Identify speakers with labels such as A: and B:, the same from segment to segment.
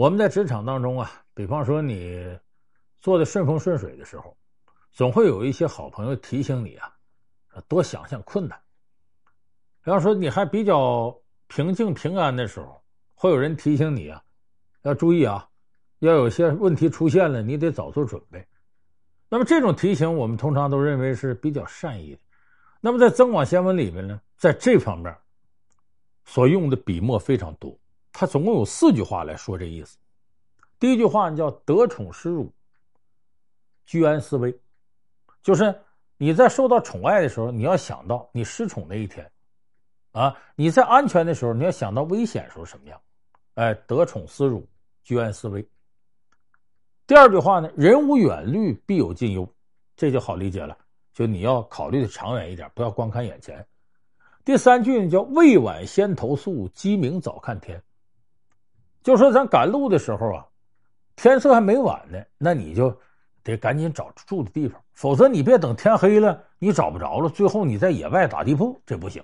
A: 我们在职场当中啊，比方说你做的顺风顺水的时候，总会有一些好朋友提醒你啊，多想想困难。比方说你还比较平静平安的时候，会有人提醒你啊，要注意啊，要有些问题出现了，你得早做准备。那么这种提醒，我们通常都认为是比较善意的。那么在《增广贤文》里面呢，在这方面所用的笔墨非常多。他总共有四句话来说这意思。第一句话呢叫“得宠失辱，居安思危”，就是你在受到宠爱的时候，你要想到你失宠那一天，啊，你在安全的时候，你要想到危险时候什么样，哎，得宠失辱，居安思危。第二句话呢，“人无远虑，必有近忧”，这就好理解了，就你要考虑的长远一点，不要光看眼前。第三句呢，叫“未晚先投宿，鸡鸣早看天”。就说咱赶路的时候啊，天色还没晚呢，那你就得赶紧找住的地方，否则你别等天黑了，你找不着了，最后你在野外打地铺，这不行。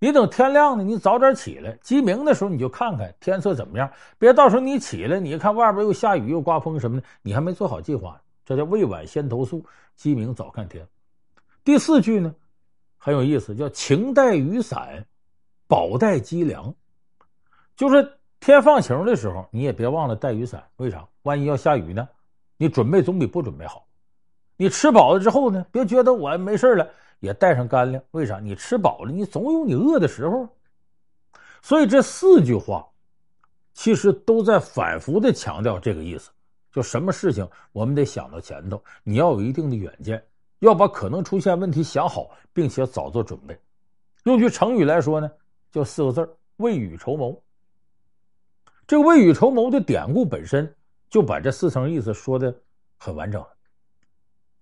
A: 你等天亮呢，你早点起来，鸡鸣的时候你就看看天色怎么样，别到时候你起来，你看外边又下雨又刮风什么的，你还没做好计划，这叫未晚先投宿，鸡鸣早看天。第四句呢，很有意思，叫晴带雨伞，宝带鸡粮，就是。天放晴的时候，你也别忘了带雨伞。为啥？万一要下雨呢？你准备总比不准备好。你吃饱了之后呢，别觉得我没事了，也带上干粮。为啥？你吃饱了，你总有你饿的时候。所以这四句话，其实都在反复的强调这个意思：就什么事情，我们得想到前头，你要有一定的远见，要把可能出现问题想好，并且早做准备。用句成语来说呢，就四个字：未雨绸缪。这个未雨绸缪的典故本身就把这四层意思说的很完整。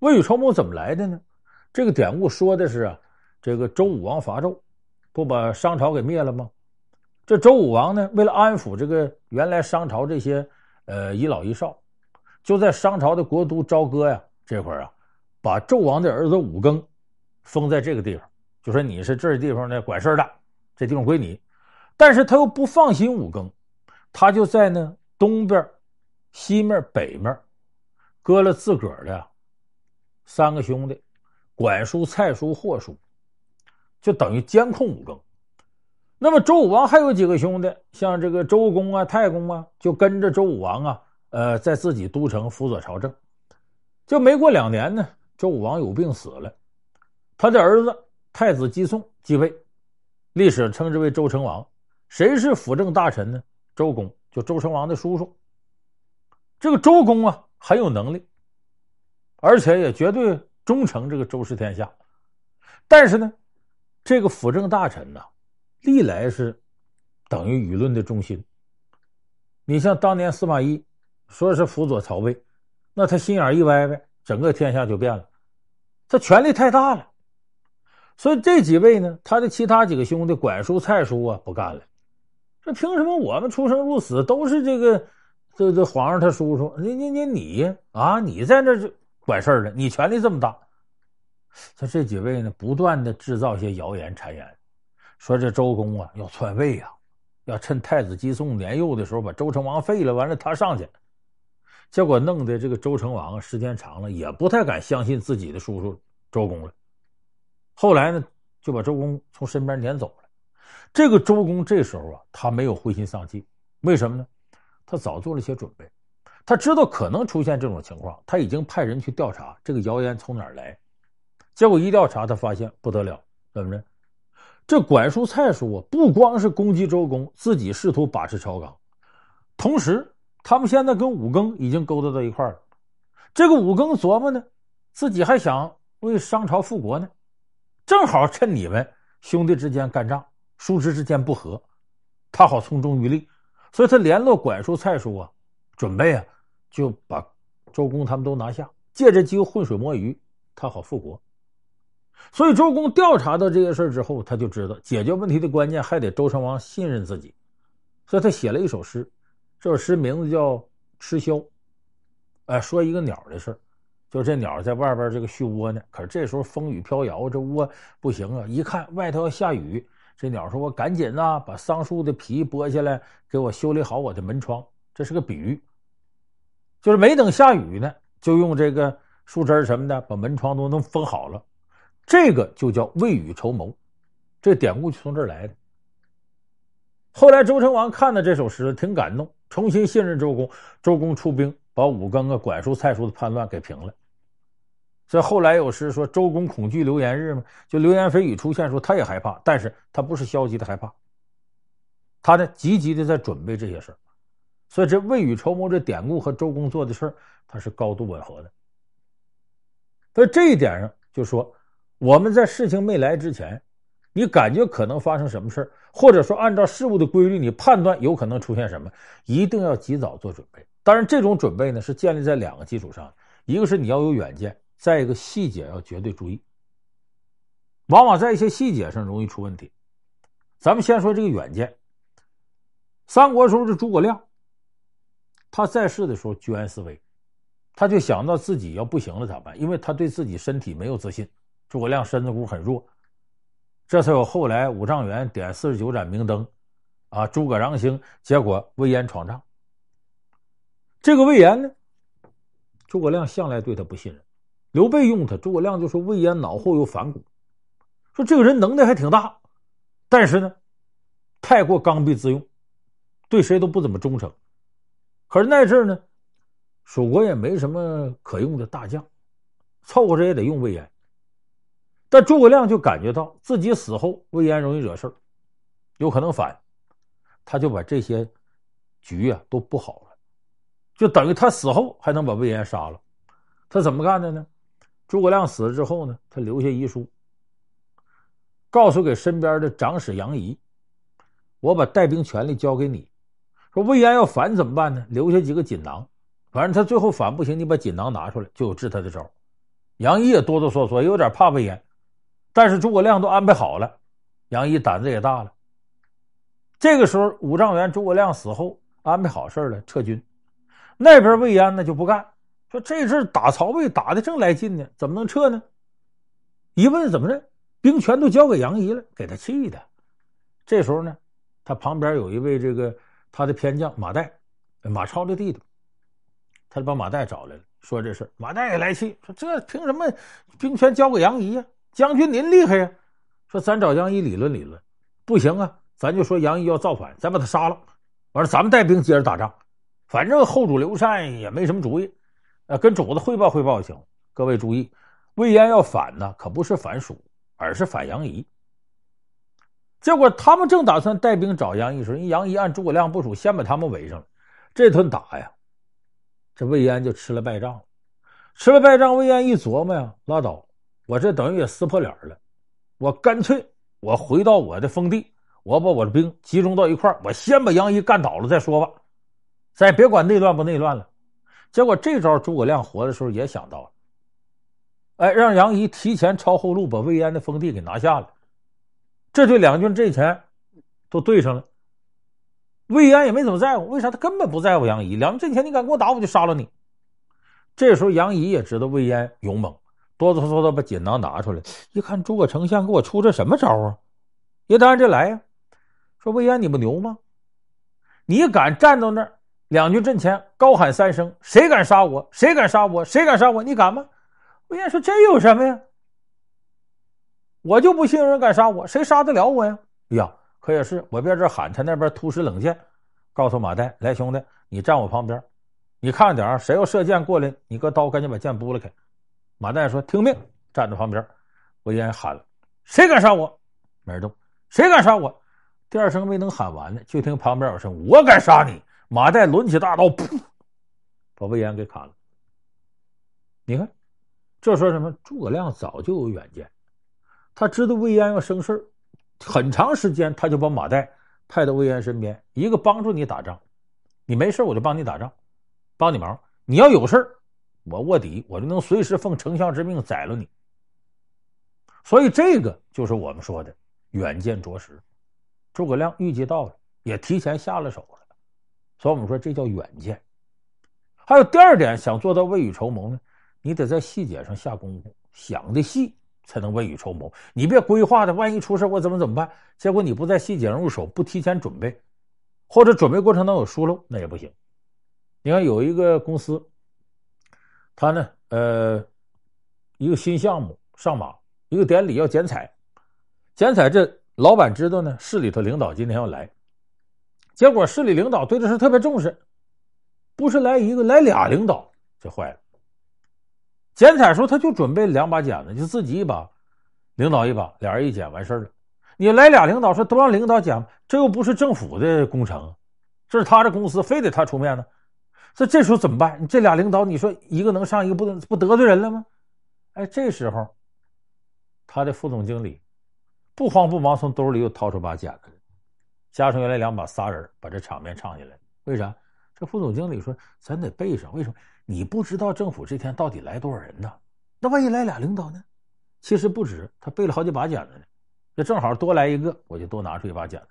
A: 未雨绸缪怎么来的呢？这个典故说的是啊，这个周武王伐纣，不把商朝给灭了吗？这周武王呢，为了安抚这个原来商朝这些呃遗老遗少，就在商朝的国都朝歌呀这块啊，把纣王的儿子武庚封在这个地方，就说你是这地方的管事的，这地方归你。但是他又不放心武庚。他就在那东边、西面、北面，搁了自个儿的三个兄弟，管叔、蔡叔、霍叔，就等于监控武庚。那么周武王还有几个兄弟，像这个周公啊、太公啊，就跟着周武王啊，呃，在自己都城辅佐朝政。就没过两年呢，周武王有病死了，他的儿子太子姬诵继位，历史称之为周成王。谁是辅政大臣呢？周公就周成王的叔叔，这个周公啊很有能力，而且也绝对忠诚这个周氏天下。但是呢，这个辅政大臣呢，历来是等于舆论的中心。你像当年司马懿说是辅佐曹魏，那他心眼一歪歪，整个天下就变了。他权力太大了，所以这几位呢，他的其他几个兄弟管叔、蔡叔啊，不干了。那凭什么我们出生入死都是这个这这皇上他叔叔？你你你你啊！你在那管事儿呢？你权力这么大？他这几位呢，不断的制造一些谣言谗言，说这周公啊要篡位啊，要趁太子姬诵年幼的时候把周成王废了，完了他上去。结果弄得这个周成王时间长了也不太敢相信自己的叔叔周公了。后来呢，就把周公从身边撵走了。这个周公这时候啊，他没有灰心丧气，为什么呢？他早做了些准备，他知道可能出现这种情况，他已经派人去调查这个谣言从哪儿来。结果一调查，他发现不得了，怎么着？这管叔、蔡叔啊，不光是攻击周公，自己试图把持朝纲，同时他们现在跟武庚已经勾搭到一块了。这个武庚琢磨呢，自己还想为商朝复国呢，正好趁你们兄弟之间干仗。叔侄之间不和，他好从中渔利，所以他联络管叔、蔡叔啊，准备啊就把周公他们都拿下，借着机会浑水摸鱼，他好复国。所以周公调查到这些事之后，他就知道解决问题的关键还得周成王信任自己，所以他写了一首诗，这首诗名字叫《鴟鸮》，哎，说一个鸟的事就这鸟在外边这个续窝呢，可是这时候风雨飘摇，这窝不行啊，一看外头要下雨。这鸟说：“我赶紧呐，把桑树的皮剥下来，给我修理好我的门窗。”这是个比喻，就是没等下雨呢，就用这个树枝什么的把门窗都能封好了，这个就叫未雨绸缪。这典故就从这儿来的。后来周成王看了这首诗，挺感动，重新信任周公。周公出兵把武庚啊、管叔、蔡叔的叛乱给平了。这后来有诗说：“周公恐惧流言日嘛，就流言蜚语出现，说他也害怕，但是他不是消极的害怕，他呢积极的在准备这些事儿。”所以，这未雨绸缪这典故和周公做的事儿，它是高度吻合的。在这一点上，就说我们在事情没来之前，你感觉可能发生什么事儿，或者说按照事物的规律，你判断有可能出现什么，一定要及早做准备。当然，这种准备呢是建立在两个基础上：一个是你要有远见，再一个细节要绝对注意。往往在一些细节上容易出问题。咱们先说这个远见。三国时候的诸葛亮。他在世的时候居安思危，他就想到自己要不行了咋办？因为他对自己身体没有自信。诸葛亮身子骨很弱，这才有后来五丈原点四十九盏明灯，啊，诸葛扬星，结果魏延闯帐。这个魏延呢，诸葛亮向来对他不信任。刘备用他，诸葛亮就说魏延脑后有反骨，说这个人能耐还挺大，但是呢，太过刚愎自用，对谁都不怎么忠诚。可是那阵呢，蜀国也没什么可用的大将，凑合着也得用魏延。但诸葛亮就感觉到自己死后，魏延容易惹事有可能反，他就把这些局啊都布好了，就等于他死后还能把魏延杀了。他怎么干的呢？诸葛亮死了之后呢，他留下遗书，告诉给身边的长史杨仪：“我把带兵权力交给你。”说魏延要反怎么办呢？留下几个锦囊，反正他最后反不行，你把锦囊拿出来，就有治他的招。杨仪也哆哆嗦嗦，有点怕魏延，但是诸葛亮都安排好了，杨仪胆子也大了。这个时候，五丈原诸葛亮死后，安排好事了，撤军。那边魏延呢就不干，说这阵打曹魏打的正来劲呢，怎么能撤呢？一问怎么着，兵权都交给杨仪了，给他气的。这时候呢，他旁边有一位这个。他的偏将马岱，马超的弟弟，他就把马岱找来了，说这事。马岱也来气，说这凭什么兵权交给杨仪呀？将军您厉害呀！说咱找杨仪理论理论，不行啊，咱就说杨仪要造反，咱把他杀了，完了咱们带兵接着打仗。反正后主刘禅也没什么主意，呃，跟主子汇报汇报就行。各位注意，魏延要反呢，可不是反蜀，而是反杨仪。结果他们正打算带兵找杨仪时，人杨仪按诸葛亮部署，先把他们围上了。这顿打呀，这魏延就吃了败仗了。吃了败仗，魏延一琢磨呀，拉倒，我这等于也撕破脸了。我干脆我回到我的封地，我把我的兵集中到一块，我先把杨仪干倒了再说吧。再别管内乱不内乱了。结果这招诸葛亮活的时候也想到了，哎，让杨仪提前抄后路，把魏延的封地给拿下了。这对两军阵前都对上了，魏延也没怎么在乎，为啥？他根本不在乎杨仪。两军阵前你敢跟我打，我就杀了你。这时候杨仪也知道魏延勇猛，哆哆嗦嗦把锦囊拿出来，一看诸葛丞相给我出这什么招啊？也当然这来呀。说魏延你不牛吗？你敢站到那儿，两军阵前高喊三声：“谁敢杀我？谁敢杀我？谁敢杀我？”你敢吗？魏延说：“这有什么呀？”我就不信有人敢杀我，谁杀得了我呀？哎呀，可也是，我边这喊，他那边突施冷箭，告诉马岱：“来，兄弟，你站我旁边，你看着点儿，谁要射箭过来，你搁刀，赶紧把箭拨了开。”马岱说：“听命，站在旁边。”魏延喊了：“谁敢杀我？”没人动。谁敢杀我？第二声没能喊完呢，就听旁边有声：“我敢杀你！”马岱抡起大刀，噗，把魏延给砍了。你看，这说什么？诸葛亮早就有远见。他知道魏延要生事很长时间他就把马岱派到魏延身边，一个帮助你打仗，你没事我就帮你打仗，帮你忙。你要有事我卧底，我就能随时奉丞相之命宰了你。所以这个就是我们说的远见卓识。诸葛亮预计到了，也提前下了手了，所以我们说这叫远见。还有第二点，想做到未雨绸缪呢，你得在细节上下功夫，想的细。才能未雨绸缪。你别规划的，万一出事我怎么怎么办？结果你不在细节上入手，不提前准备，或者准备过程当中有疏漏，那也不行。你看有一个公司，他呢，呃，一个新项目上马，一个典礼要剪彩，剪彩这老板知道呢，市里头领导今天要来，结果市里领导对这事特别重视，不是来一个，来俩领导，就坏了。剪彩时候他就准备两把剪子，就自己一把，领导一把，俩人一剪完事儿了。你来俩领导说都让领导剪，这又不是政府的工程，这是他的公司，非得他出面呢。这这时候怎么办？这俩领导，你说一个能上，一个不能，不得罪人了吗？哎，这时候他的副总经理不慌不忙从兜里又掏出把剪子，加上原来两把仨人，把这场面唱下来。为啥？这副总经理说：“咱得备上。为什么？你不知道政府这天到底来多少人呢？那万一来俩领导呢？其实不止，他备了好几把剪子呢。这正好多来一个，我就多拿出一把剪子。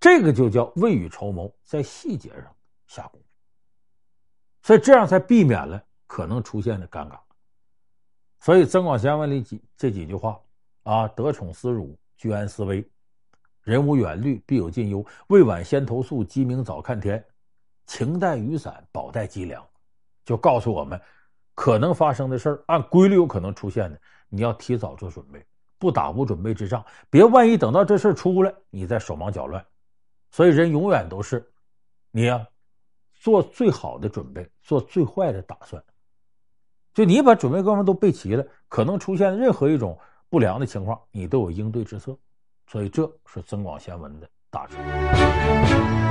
A: 这个就叫未雨绸缪，在细节上下功夫。”所以这样才避免了可能出现的尴尬。所以《增广贤文》里几这几句话啊，得宠思辱，居安思危，人无远虑，必有近忧。未晚先投宿，鸡鸣早看天。晴带雨伞，饱带鸡粮，就告诉我们可能发生的事儿，按规律有可能出现的，你要提早做准备，不打无准备之仗。别万一等到这事儿出来，你再手忙脚乱。所以人永远都是你呀。做最好的准备，做最坏的打算。就你把准备各方面都备齐了，可能出现任何一种不良的情况，你都有应对之策。所以这是增广贤文的大智慧。